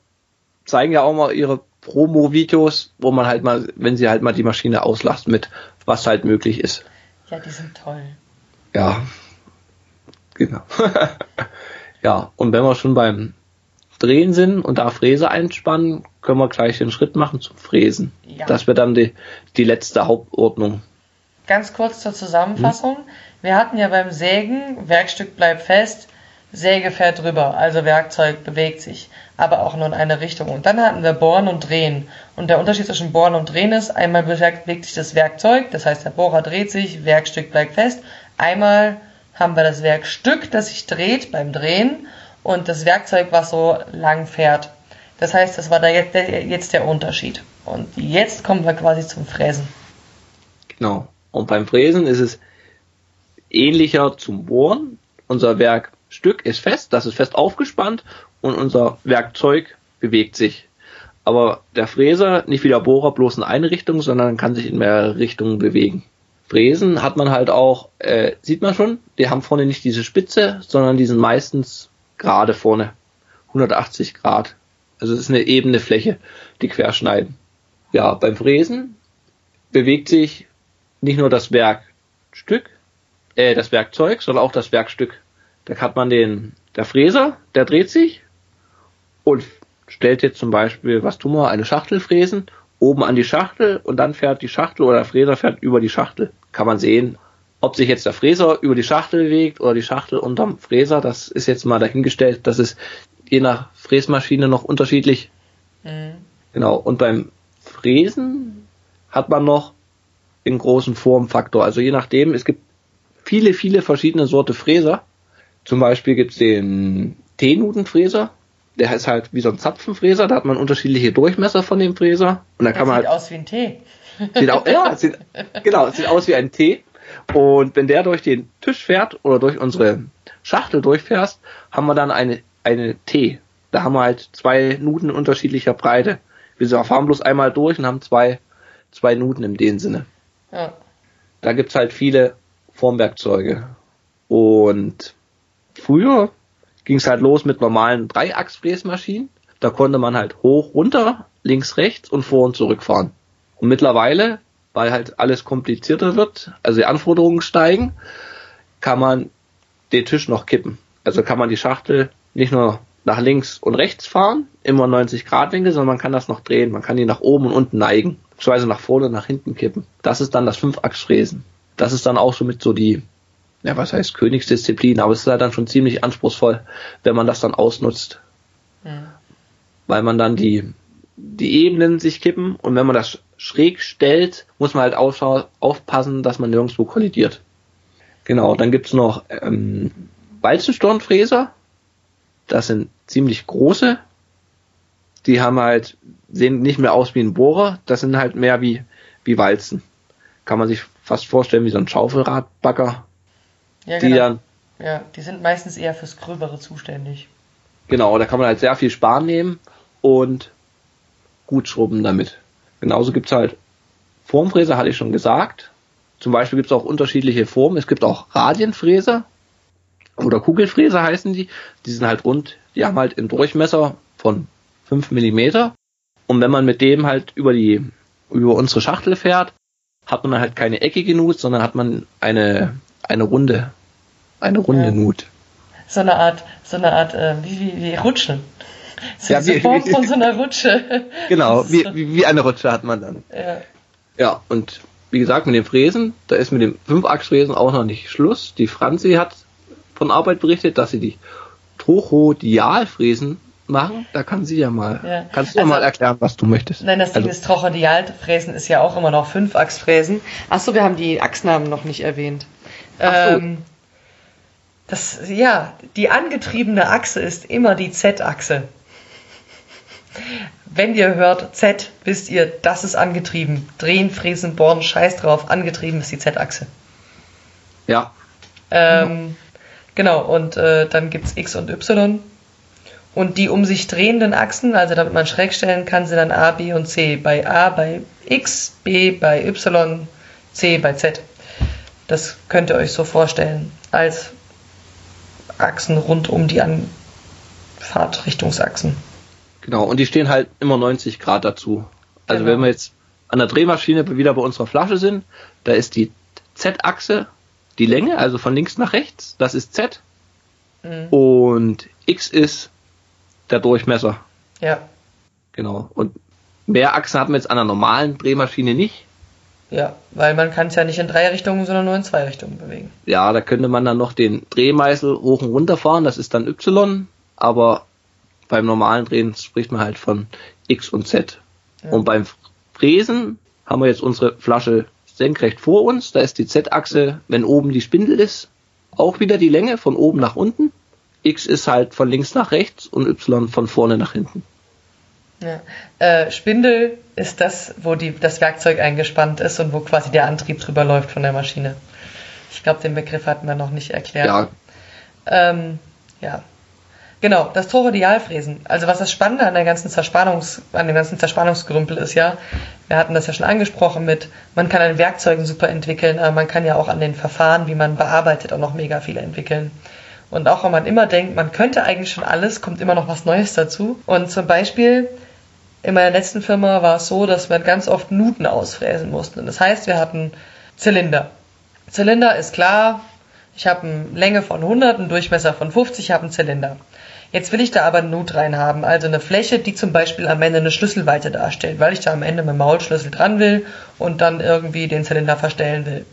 [SPEAKER 2] zeigen ja auch mal ihre Promo-Videos, wo man halt mal, wenn sie halt mal die Maschine auslassen mit, was halt möglich ist.
[SPEAKER 1] Ja, die sind toll.
[SPEAKER 2] Ja, genau. ja, und wenn wir schon beim Drehen sind und da Fräse einspannen, können wir gleich den Schritt machen zum Fräsen. Ja. Das wird dann die, die letzte Hauptordnung.
[SPEAKER 1] Ganz kurz zur Zusammenfassung. Hm? Wir hatten ja beim Sägen, Werkstück bleibt fest, Säge fährt drüber, also Werkzeug bewegt sich, aber auch nur in eine Richtung. Und dann hatten wir Bohren und Drehen. Und der Unterschied zwischen Bohren und Drehen ist, einmal bewegt sich das Werkzeug, das heißt der Bohrer dreht sich, Werkstück bleibt fest. Einmal haben wir das Werkstück, das sich dreht beim Drehen und das Werkzeug, was so lang fährt. Das heißt, das war da jetzt der, jetzt der Unterschied. Und jetzt kommen wir quasi zum Fräsen.
[SPEAKER 2] Genau. Und beim Fräsen ist es ähnlicher zum Bohren. Unser Werkstück ist fest, das ist fest aufgespannt und unser Werkzeug bewegt sich. Aber der Fräser, nicht wie der Bohrer, bloß in eine Richtung, sondern kann sich in mehrere Richtungen bewegen. Fräsen hat man halt auch, äh, sieht man schon, die haben vorne nicht diese Spitze, sondern die sind meistens gerade vorne. 180 Grad. Also es ist eine ebene Fläche, die querschneiden. Ja, beim Fräsen bewegt sich nicht nur das Werkstück, äh, das Werkzeug, sondern auch das Werkstück. Da hat man den, der Fräser, der dreht sich und stellt jetzt zum Beispiel, was tun wir, eine Schachtel fräsen, oben an die Schachtel und dann fährt die Schachtel oder der Fräser fährt über die Schachtel. Kann man sehen, ob sich jetzt der Fräser über die Schachtel bewegt oder die Schachtel unterm Fräser, das ist jetzt mal dahingestellt. Das ist je nach Fräsmaschine noch unterschiedlich. Mhm. Genau. Und beim Fräsen hat man noch den großen Formfaktor. Also je nachdem, es gibt viele, viele verschiedene Sorte Fräser. Zum Beispiel gibt es den T-Nutenfräser. Der ist halt wie so ein Zapfenfräser. Da hat man unterschiedliche Durchmesser von dem Fräser. Und da kann man
[SPEAKER 1] sieht
[SPEAKER 2] halt,
[SPEAKER 1] aus wie ein T.
[SPEAKER 2] Sieht auch, ja, sieht, genau, sieht aus wie ein T. Und wenn der durch den Tisch fährt oder durch unsere Schachtel durchfährst, haben wir dann eine, eine T. Da haben wir halt zwei Nuten unterschiedlicher Breite. Wir fahren bloß einmal durch und haben zwei, zwei Nuten in dem Sinne. Ja. Da gibt's halt viele Formwerkzeuge. Und früher ging es halt los mit normalen Dreiachsfräsmaschinen. Da konnte man halt hoch, runter, links, rechts und vor und zurück fahren. Und mittlerweile, weil halt alles komplizierter wird, also die Anforderungen steigen, kann man den Tisch noch kippen. Also kann man die Schachtel nicht nur nach links und rechts fahren, immer 90 Grad Winkel, sondern man kann das noch drehen. Man kann die nach oben und unten neigen, beziehungsweise nach vorne und nach hinten kippen. Das ist dann das Fünfachsfräsen. Das ist dann auch somit so die, ja, was heißt Königsdisziplin, aber es ist halt dann schon ziemlich anspruchsvoll, wenn man das dann ausnutzt. Mhm. Weil man dann die, die Ebenen sich kippen und wenn man das schräg stellt, muss man halt aufpassen, dass man nirgendwo kollidiert. Genau, dann gibt's noch ähm, Walzenstornfräser. Das sind ziemlich große. Die haben halt, sehen nicht mehr aus wie ein Bohrer, das sind halt mehr wie, wie Walzen. Kann man sich fast vorstellen wie so ein Schaufelradbagger.
[SPEAKER 1] Ja, die genau. dann. Ja, die sind meistens eher fürs Gröbere zuständig.
[SPEAKER 2] Genau, da kann man halt sehr viel Span nehmen und gut schrubben damit. Genauso gibt's halt Formfräser, hatte ich schon gesagt. Zum Beispiel gibt's auch unterschiedliche Formen. Es gibt auch Radienfräser oder Kugelfräser heißen die. Die sind halt rund, die haben halt einen Durchmesser von 5 mm. Und wenn man mit dem halt über die, über unsere Schachtel fährt, hat man halt keine eckige Nut, sondern hat man eine, eine runde, eine runde ja. Nut.
[SPEAKER 1] So eine Art, so eine Art, äh, wie, wie, wie Rutschen. So ja, wie, Form von so einer Rutsche.
[SPEAKER 2] Genau, wie, wie, eine Rutsche hat man dann. Ja. Ja, und wie gesagt, mit dem Fräsen, da ist mit dem Fünfachsfräsen auch noch nicht Schluss. Die Franzi hat von Arbeit berichtet, dass sie die Trochodialfräsen machen. Da kann sie ja mal. Ja. Kannst du also, mal erklären, was du möchtest?
[SPEAKER 1] Nein, das Ding also. ist Trochodialfräsen ist ja auch immer noch Fünfachsfräsen. Achso, wir haben die Achsnamen noch nicht erwähnt. So. Ähm, das, ja, die angetriebene Achse ist immer die Z-Achse. Wenn ihr hört Z, wisst ihr, das ist angetrieben. Drehen, fräsen, bohren, scheiß drauf. Angetrieben ist die Z-Achse.
[SPEAKER 2] Ja.
[SPEAKER 1] Ähm, Genau, und äh, dann gibt's X und Y. Und die um sich drehenden Achsen, also damit man schräg stellen kann, sind dann A, B und C. Bei A bei X, B bei Y, C bei Z. Das könnt ihr euch so vorstellen, als Achsen rund um die An Fahrtrichtungsachsen.
[SPEAKER 2] Genau, und die stehen halt immer 90 Grad dazu. Also genau. wenn wir jetzt an der Drehmaschine wieder bei unserer Flasche sind, da ist die Z-Achse die Länge, also von links nach rechts, das ist Z. Mhm. Und X ist der Durchmesser.
[SPEAKER 1] Ja.
[SPEAKER 2] Genau. Und mehr Achsen hat man jetzt an einer normalen Drehmaschine nicht.
[SPEAKER 1] Ja, weil man kann es ja nicht in drei Richtungen, sondern nur in zwei Richtungen bewegen.
[SPEAKER 2] Ja, da könnte man dann noch den Drehmeißel hoch und runter fahren, das ist dann Y, aber beim normalen Drehen spricht man halt von X und Z. Ja. Und beim Fräsen haben wir jetzt unsere Flasche senkrecht vor uns. Da ist die Z-Achse, wenn oben die Spindel ist, auch wieder die Länge von oben nach unten. X ist halt von links nach rechts und Y von vorne nach hinten.
[SPEAKER 1] Ja. Äh, Spindel ist das, wo die, das Werkzeug eingespannt ist und wo quasi der Antrieb drüber läuft von der Maschine. Ich glaube, den Begriff hatten wir noch nicht erklärt. Ja. Ähm, ja. Genau, das Torodialfräsen. Also was das Spannende an der ganzen Zerspannungs, an dem ganzen Zerspannungsgerümpel ist ja, wir hatten das ja schon angesprochen mit, man kann an Werkzeugen super entwickeln, aber man kann ja auch an den Verfahren, wie man bearbeitet, auch noch mega viel entwickeln. Und auch wenn man immer denkt, man könnte eigentlich schon alles, kommt immer noch was Neues dazu. Und zum Beispiel in meiner letzten Firma war es so, dass wir ganz oft Nuten ausfräsen mussten. Das heißt, wir hatten Zylinder. Zylinder ist klar, ich habe eine Länge von 100, einen Durchmesser von 50, ich habe einen Zylinder. Jetzt will ich da aber eine Nut rein haben, also eine Fläche, die zum Beispiel am Ende eine Schlüsselweite darstellt, weil ich da am Ende mit dem Maulschlüssel dran will und dann irgendwie den Zylinder verstellen will.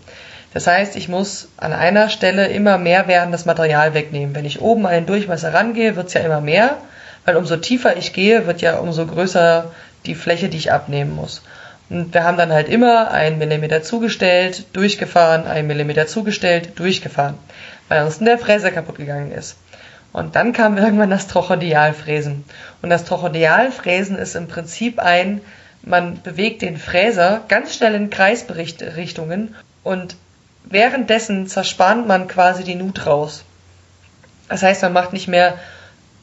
[SPEAKER 1] Das heißt, ich muss an einer Stelle immer mehr werdendes Material wegnehmen. Wenn ich oben an den Durchmesser rangehe, wird's ja immer mehr, weil umso tiefer ich gehe, wird ja umso größer die Fläche, die ich abnehmen muss. Und wir haben dann halt immer einen Millimeter zugestellt, durchgefahren, einen Millimeter zugestellt, durchgefahren, weil ansonsten der Fräser kaputt gegangen ist. Und dann kam irgendwann das Trochodialfräsen. Und das Trochodialfräsen ist im Prinzip ein, man bewegt den Fräser ganz schnell in Kreisrichtungen und währenddessen zerspannt man quasi die Nut raus. Das heißt, man macht nicht mehr,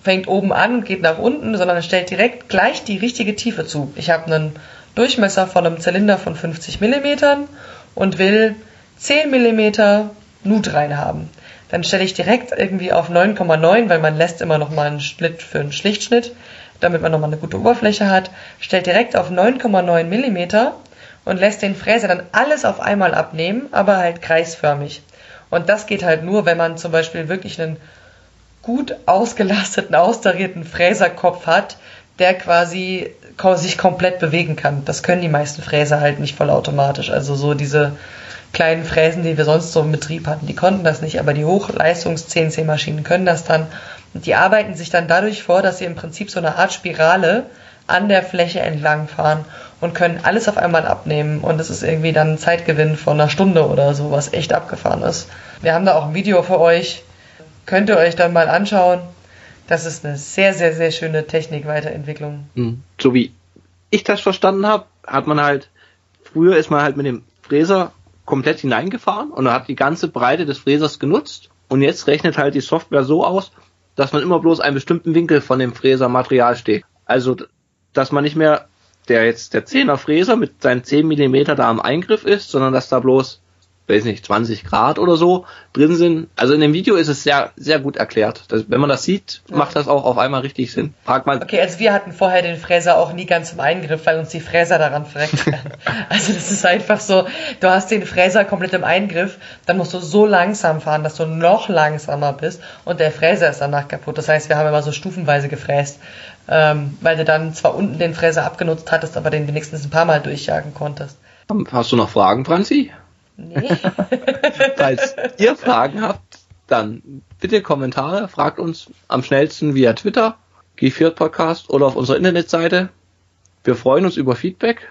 [SPEAKER 1] fängt oben an und geht nach unten, sondern stellt direkt gleich die richtige Tiefe zu. Ich habe einen Durchmesser von einem Zylinder von 50 mm und will 10 mm Nut rein haben dann stelle ich direkt irgendwie auf 9,9, weil man lässt immer noch mal einen Schnitt für einen Schlichtschnitt, damit man noch mal eine gute Oberfläche hat, stellt direkt auf 9,9 Millimeter und lässt den Fräser dann alles auf einmal abnehmen, aber halt kreisförmig. Und das geht halt nur, wenn man zum Beispiel wirklich einen gut ausgelasteten, austarierten Fräserkopf hat, der quasi sich komplett bewegen kann. Das können die meisten Fräser halt nicht vollautomatisch. Also so diese kleinen Fräsen, die wir sonst so im Betrieb hatten, die konnten das nicht, aber die Hochleistungs-CNC-Maschinen können das dann. Und die arbeiten sich dann dadurch vor, dass sie im Prinzip so eine Art Spirale an der Fläche entlang fahren und können alles auf einmal abnehmen. Und es ist irgendwie dann ein Zeitgewinn von einer Stunde oder so, was echt abgefahren ist. Wir haben da auch ein Video für euch. Könnt ihr euch dann mal anschauen. Das ist eine sehr, sehr, sehr schöne Technikweiterentwicklung.
[SPEAKER 2] Hm. So wie ich das verstanden habe, hat man halt, früher ist man halt mit dem Fräser komplett hineingefahren und hat die ganze Breite des Fräsers genutzt. Und jetzt rechnet halt die Software so aus, dass man immer bloß einen bestimmten Winkel von dem Fräsermaterial steht. Also, dass man nicht mehr der jetzt der 10er Fräser mit seinen 10 Millimeter da am Eingriff ist, sondern dass da bloß weiß nicht, 20 Grad oder so drin sind. Also in dem Video ist es sehr, sehr gut erklärt. Das, wenn man das sieht, ja. macht das auch auf einmal richtig Sinn.
[SPEAKER 1] Frag mal. Okay, also wir hatten vorher den Fräser auch nie ganz im Eingriff, weil uns die Fräser daran verreckt werden. also das ist einfach so, du hast den Fräser komplett im Eingriff, dann musst du so langsam fahren, dass du noch langsamer bist und der Fräser ist danach kaputt. Das heißt, wir haben immer so stufenweise gefräst. Ähm, weil du dann zwar unten den Fräser abgenutzt hattest, aber den wenigstens ein paar Mal durchjagen konntest.
[SPEAKER 2] Hast du noch Fragen, Franzi? Nee. Falls ihr Fragen habt, dann bitte Kommentare, fragt uns am schnellsten via Twitter, G4 Podcast oder auf unserer Internetseite. Wir freuen uns über Feedback.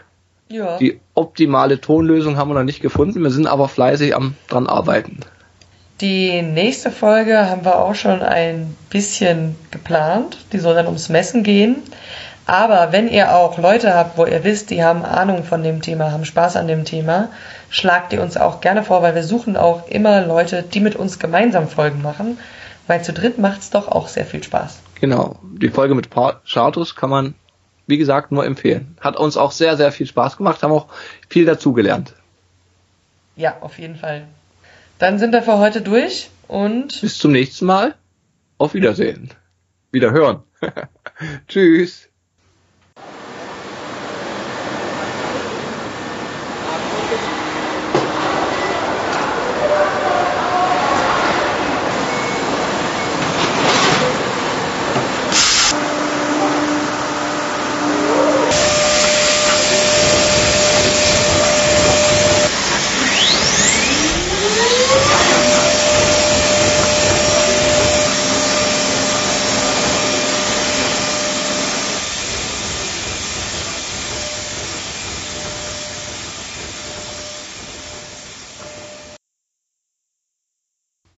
[SPEAKER 2] Ja. Die optimale Tonlösung haben wir noch nicht gefunden, wir sind aber fleißig am dran arbeiten.
[SPEAKER 1] Die nächste Folge haben wir auch schon ein bisschen geplant. Die soll dann ums Messen gehen. Aber wenn ihr auch Leute habt, wo ihr wisst, die haben Ahnung von dem Thema, haben Spaß an dem Thema, schlagt ihr uns auch gerne vor, weil wir suchen auch immer Leute, die mit uns gemeinsam Folgen machen, weil zu dritt macht es doch auch sehr viel Spaß.
[SPEAKER 2] Genau, die Folge mit Chartus kann man, wie gesagt, nur empfehlen. Hat uns auch sehr, sehr viel Spaß gemacht, haben auch viel dazugelernt.
[SPEAKER 1] Ja, auf jeden Fall. Dann sind wir für heute durch und
[SPEAKER 2] bis zum nächsten Mal. Auf Wiedersehen. Wiederhören. Tschüss.